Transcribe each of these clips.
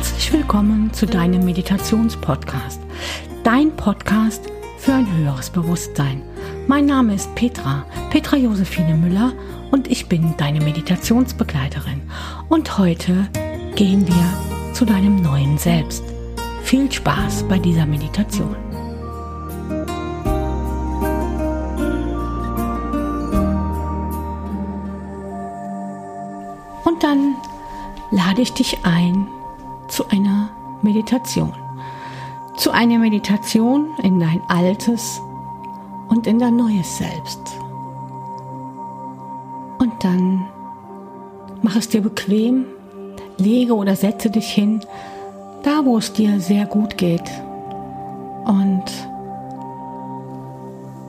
Herzlich willkommen zu deinem Meditationspodcast. Dein Podcast für ein höheres Bewusstsein. Mein Name ist Petra, Petra Josephine Müller und ich bin deine Meditationsbegleiterin. Und heute gehen wir zu deinem neuen Selbst. Viel Spaß bei dieser Meditation. Und dann lade ich dich ein zu einer Meditation. Zu einer Meditation in dein altes und in dein neues Selbst. Und dann mach es dir bequem, lege oder setze dich hin, da wo es dir sehr gut geht. Und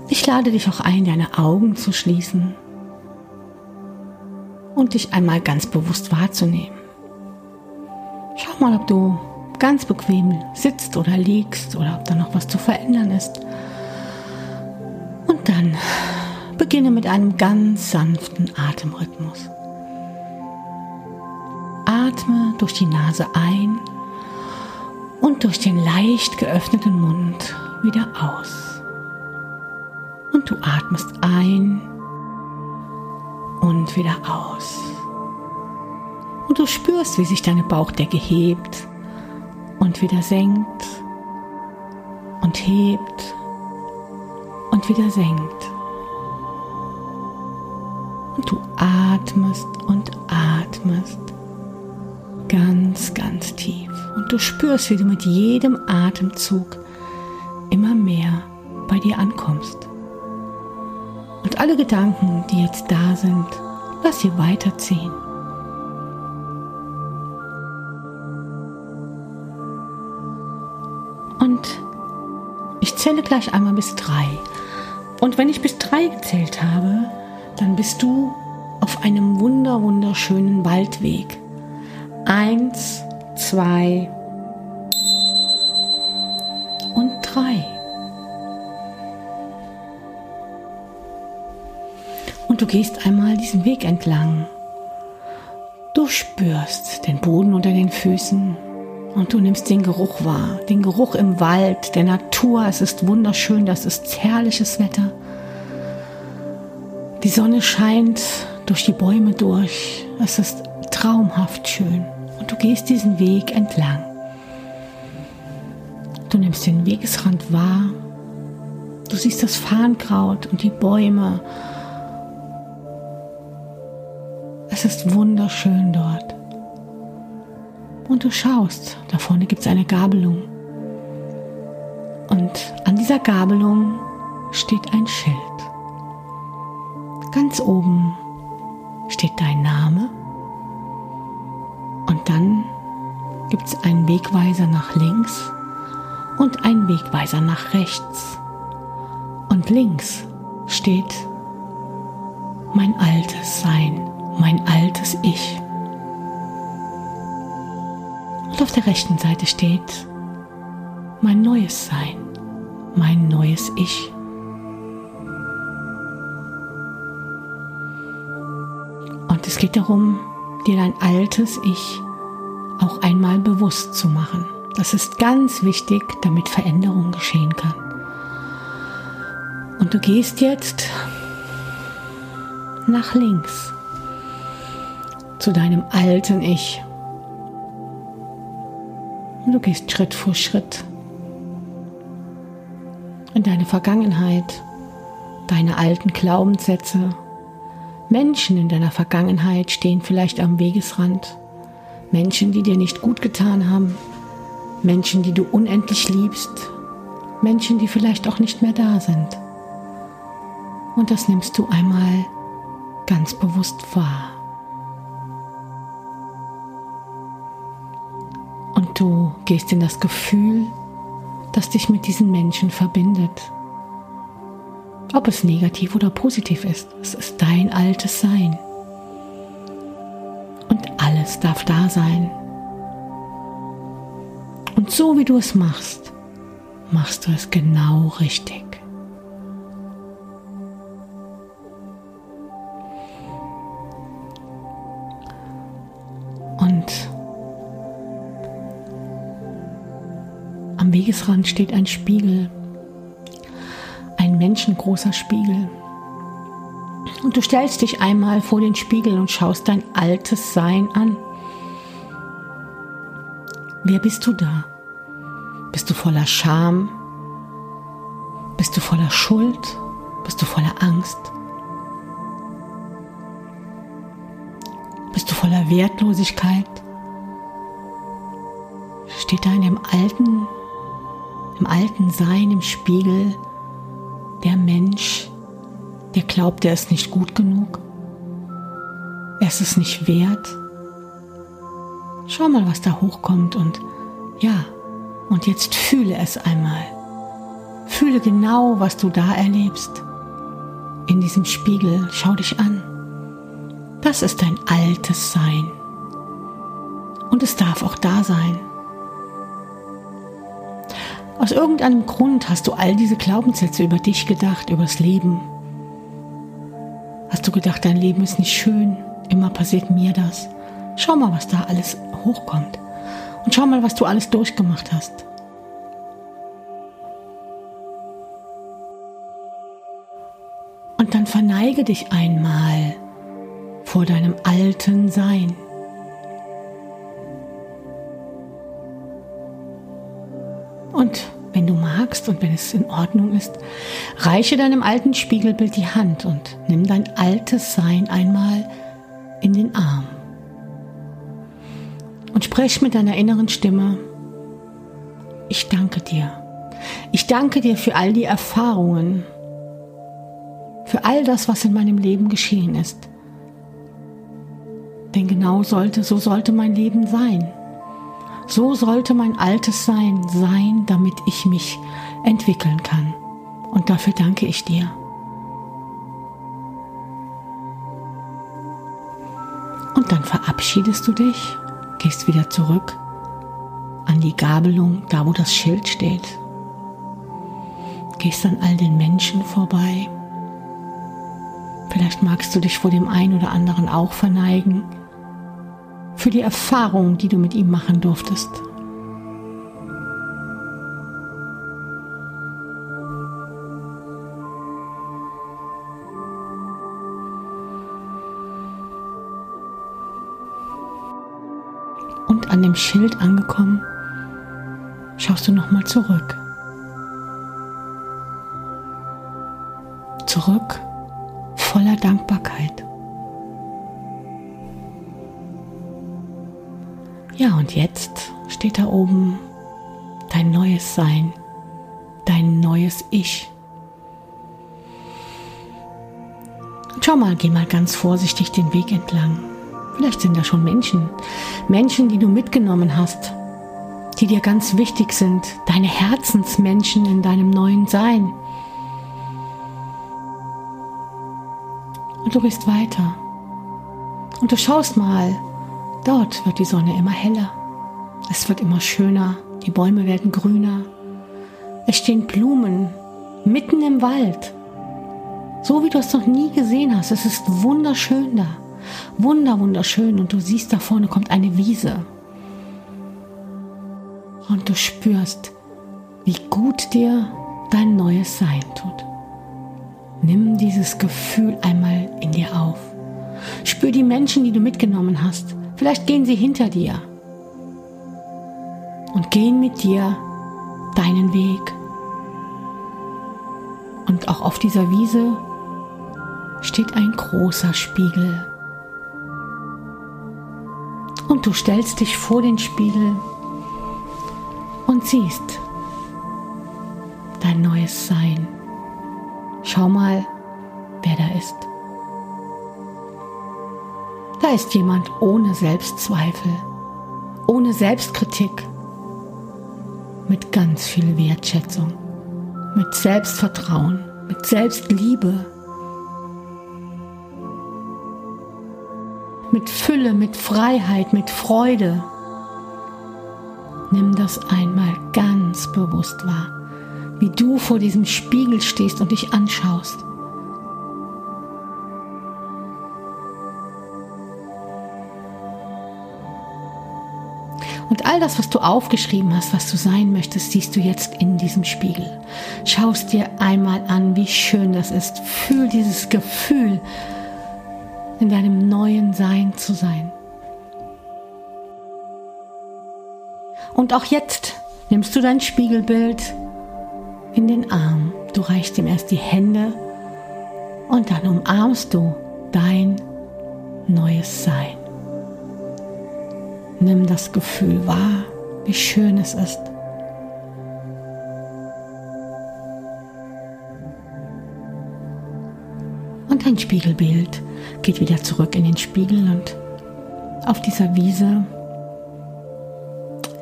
ich lade dich auch ein, deine Augen zu schließen und dich einmal ganz bewusst wahrzunehmen. Mal, ob du ganz bequem sitzt oder liegst oder ob da noch was zu verändern ist. Und dann beginne mit einem ganz sanften Atemrhythmus. Atme durch die Nase ein und durch den leicht geöffneten Mund wieder aus. Und du atmest ein und wieder aus. Und du spürst, wie sich deine Bauchdecke hebt und wieder senkt und hebt und wieder senkt. Und du atmest und atmest ganz, ganz tief. Und du spürst, wie du mit jedem Atemzug immer mehr bei dir ankommst. Und alle Gedanken, die jetzt da sind, lass sie weiterziehen. Zähle gleich einmal bis drei. Und wenn ich bis drei gezählt habe, dann bist du auf einem wunder wunderschönen Waldweg. Eins, zwei und drei. Und du gehst einmal diesen Weg entlang. Du spürst den Boden unter den Füßen, und du nimmst den Geruch wahr, den Geruch im Wald, der Natur. Es ist wunderschön, das ist herrliches Wetter. Die Sonne scheint durch die Bäume durch. Es ist traumhaft schön. Und du gehst diesen Weg entlang. Du nimmst den Wegesrand wahr. Du siehst das Farnkraut und die Bäume. Es ist wunderschön dort und du schaust, da vorne gibt es eine Gabelung. Und an dieser Gabelung steht ein Schild. Ganz oben steht dein Name und dann gibt es einen Wegweiser nach links und einen Wegweiser nach rechts. Und links steht mein altes Sein, mein altes Ich. Und auf der rechten Seite steht mein neues Sein, mein neues Ich. Und es geht darum, dir dein altes Ich auch einmal bewusst zu machen. Das ist ganz wichtig, damit Veränderung geschehen kann. Und du gehst jetzt nach links zu deinem alten Ich. Und du gehst Schritt für Schritt in deine Vergangenheit, deine alten Glaubenssätze. Menschen in deiner Vergangenheit stehen vielleicht am Wegesrand. Menschen, die dir nicht gut getan haben. Menschen, die du unendlich liebst. Menschen, die vielleicht auch nicht mehr da sind. Und das nimmst du einmal ganz bewusst wahr. Du gehst in das Gefühl, das dich mit diesen Menschen verbindet. Ob es negativ oder positiv ist, es ist dein altes Sein. Und alles darf da sein. Und so wie du es machst, machst du es genau richtig. Wegesrand steht ein Spiegel, ein menschengroßer Spiegel. Und du stellst dich einmal vor den Spiegel und schaust dein altes Sein an. Wer bist du da? Bist du voller Scham? Bist du voller Schuld? Bist du voller Angst? Bist du voller Wertlosigkeit? Steht da in dem alten, im alten Sein, im Spiegel, der Mensch, der glaubt, er ist nicht gut genug? Er ist es nicht wert? Schau mal, was da hochkommt und ja, und jetzt fühle es einmal. Fühle genau, was du da erlebst. In diesem Spiegel schau dich an. Das ist dein altes Sein. Und es darf auch da sein. Aus irgendeinem Grund hast du all diese Glaubenssätze über dich gedacht, übers Leben. Hast du gedacht, dein Leben ist nicht schön, immer passiert mir das. Schau mal, was da alles hochkommt. Und schau mal, was du alles durchgemacht hast. Und dann verneige dich einmal vor deinem alten Sein. Wenn du magst und wenn es in Ordnung ist, reiche deinem alten Spiegelbild die Hand und nimm dein altes Sein einmal in den Arm. Und sprech mit deiner inneren Stimme, ich danke dir. Ich danke dir für all die Erfahrungen, für all das, was in meinem Leben geschehen ist. Denn genau sollte, so sollte mein Leben sein. So sollte mein altes Sein sein, damit ich mich entwickeln kann. Und dafür danke ich dir. Und dann verabschiedest du dich, gehst wieder zurück an die Gabelung, da wo das Schild steht. Gehst an all den Menschen vorbei. Vielleicht magst du dich vor dem einen oder anderen auch verneigen für die Erfahrung, die du mit ihm machen durftest. Und an dem Schild angekommen, schaust du nochmal zurück. Zurück voller Dankbarkeit. Ja, und jetzt steht da oben dein neues Sein, dein neues Ich. schau mal, geh mal ganz vorsichtig den Weg entlang. Vielleicht sind da schon Menschen, Menschen, die du mitgenommen hast, die dir ganz wichtig sind, deine Herzensmenschen in deinem neuen Sein. Und du gehst weiter. Und du schaust mal, Dort wird die Sonne immer heller. Es wird immer schöner. Die Bäume werden grüner. Es stehen Blumen mitten im Wald. So wie du es noch nie gesehen hast. Es ist wunderschön da. Wunder, wunderschön. Und du siehst, da vorne kommt eine Wiese. Und du spürst, wie gut dir dein neues Sein tut. Nimm dieses Gefühl einmal in dir auf. Spür die Menschen, die du mitgenommen hast. Vielleicht gehen sie hinter dir und gehen mit dir deinen Weg. Und auch auf dieser Wiese steht ein großer Spiegel. Und du stellst dich vor den Spiegel und siehst dein neues Sein. Schau mal, wer da ist. Ist jemand ohne Selbstzweifel, ohne Selbstkritik, mit ganz viel Wertschätzung, mit Selbstvertrauen, mit Selbstliebe, mit Fülle, mit Freiheit, mit Freude. Nimm das einmal ganz bewusst wahr, wie du vor diesem Spiegel stehst und dich anschaust. All das, was du aufgeschrieben hast, was du sein möchtest, siehst du jetzt in diesem Spiegel. Schaust dir einmal an, wie schön das ist. Fühl dieses Gefühl, in deinem neuen Sein zu sein. Und auch jetzt nimmst du dein Spiegelbild in den Arm. Du reichst ihm erst die Hände und dann umarmst du dein neues Sein. Nimm das Gefühl wahr, wie schön es ist. Und dein Spiegelbild geht wieder zurück in den Spiegel und auf dieser Wiese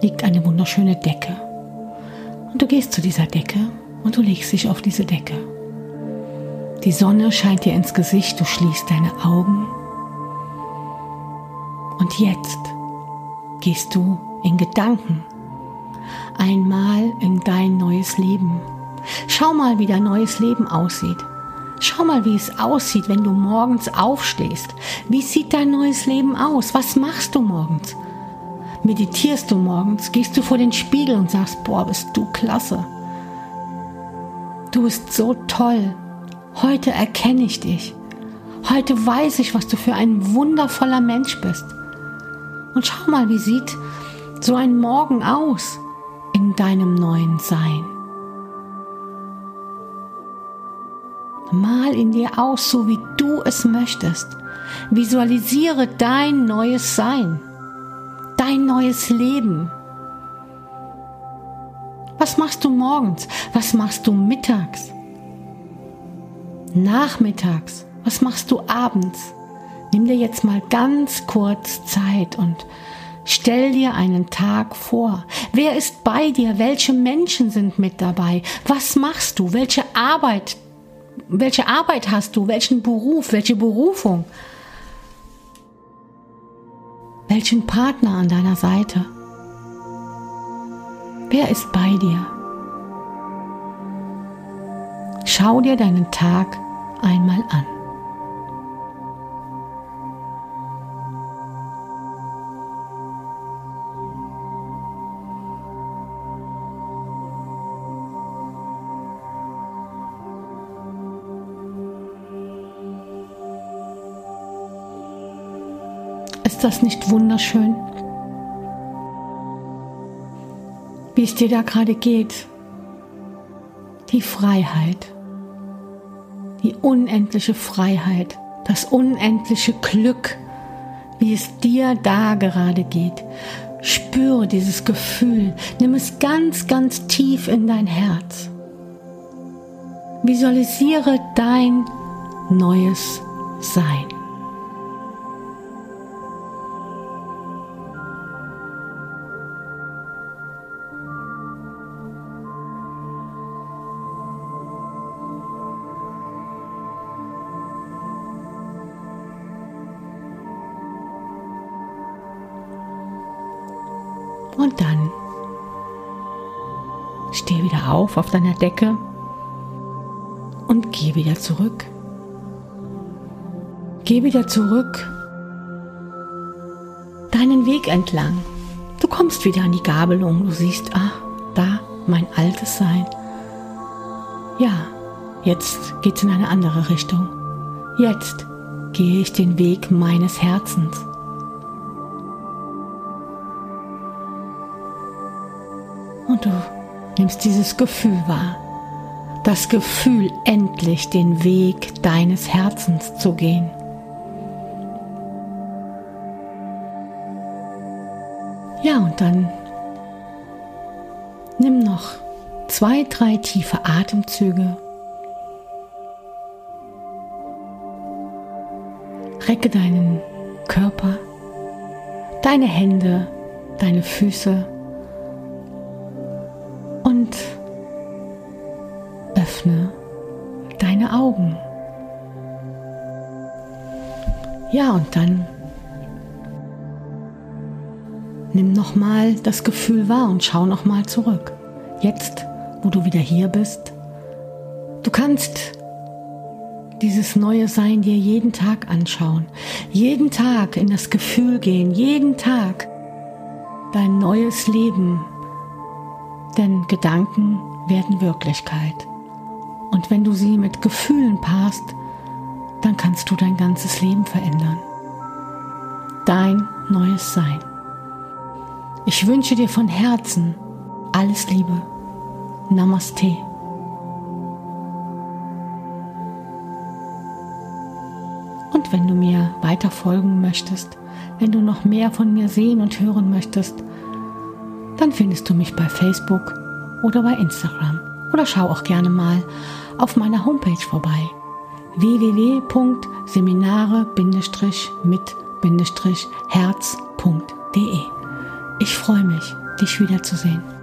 liegt eine wunderschöne Decke. Und du gehst zu dieser Decke und du legst dich auf diese Decke. Die Sonne scheint dir ins Gesicht, du schließt deine Augen. Und jetzt gehst du in Gedanken einmal in dein neues Leben. Schau mal, wie dein neues Leben aussieht. Schau mal, wie es aussieht, wenn du morgens aufstehst. Wie sieht dein neues Leben aus? Was machst du morgens? Meditierst du morgens? Gehst du vor den Spiegel und sagst, boah, bist du klasse. Du bist so toll. Heute erkenne ich dich. Heute weiß ich, was du für ein wundervoller Mensch bist. Und schau mal, wie sieht so ein Morgen aus in deinem neuen Sein. Mal in dir aus, so wie du es möchtest. Visualisiere dein neues Sein, dein neues Leben. Was machst du morgens? Was machst du mittags? Nachmittags? Was machst du abends? Nimm dir jetzt mal ganz kurz Zeit und stell dir einen Tag vor. Wer ist bei dir? Welche Menschen sind mit dabei? Was machst du? Welche Arbeit? Welche Arbeit hast du? Welchen Beruf? Welche Berufung? Welchen Partner an deiner Seite? Wer ist bei dir? Schau dir deinen Tag einmal an. Ist das nicht wunderschön? Wie es dir da gerade geht. Die Freiheit. Die unendliche Freiheit. Das unendliche Glück. Wie es dir da gerade geht. Spüre dieses Gefühl. Nimm es ganz, ganz tief in dein Herz. Visualisiere dein neues Sein. Und dann steh wieder auf auf deiner Decke und geh wieder zurück. Geh wieder zurück deinen Weg entlang. Du kommst wieder an die Gabelung. Du siehst, ah, da mein altes Sein. Ja, jetzt geht's in eine andere Richtung. Jetzt gehe ich den Weg meines Herzens. Und du nimmst dieses Gefühl wahr. Das Gefühl, endlich den Weg deines Herzens zu gehen. Ja, und dann nimm noch zwei, drei tiefe Atemzüge. Recke deinen Körper, deine Hände, deine Füße Und dann nimm nochmal das Gefühl wahr und schau nochmal zurück. Jetzt, wo du wieder hier bist, du kannst dieses neue Sein dir jeden Tag anschauen, jeden Tag in das Gefühl gehen, jeden Tag dein neues Leben. Denn Gedanken werden Wirklichkeit. Und wenn du sie mit Gefühlen passt, dann kannst du dein ganzes Leben verändern. Dein neues Sein. Ich wünsche dir von Herzen alles Liebe. Namaste. Und wenn du mir weiter folgen möchtest, wenn du noch mehr von mir sehen und hören möchtest, dann findest du mich bei Facebook oder bei Instagram. Oder schau auch gerne mal auf meiner Homepage vorbei www.seminare-mit-herz.de. Ich freue mich, dich wiederzusehen.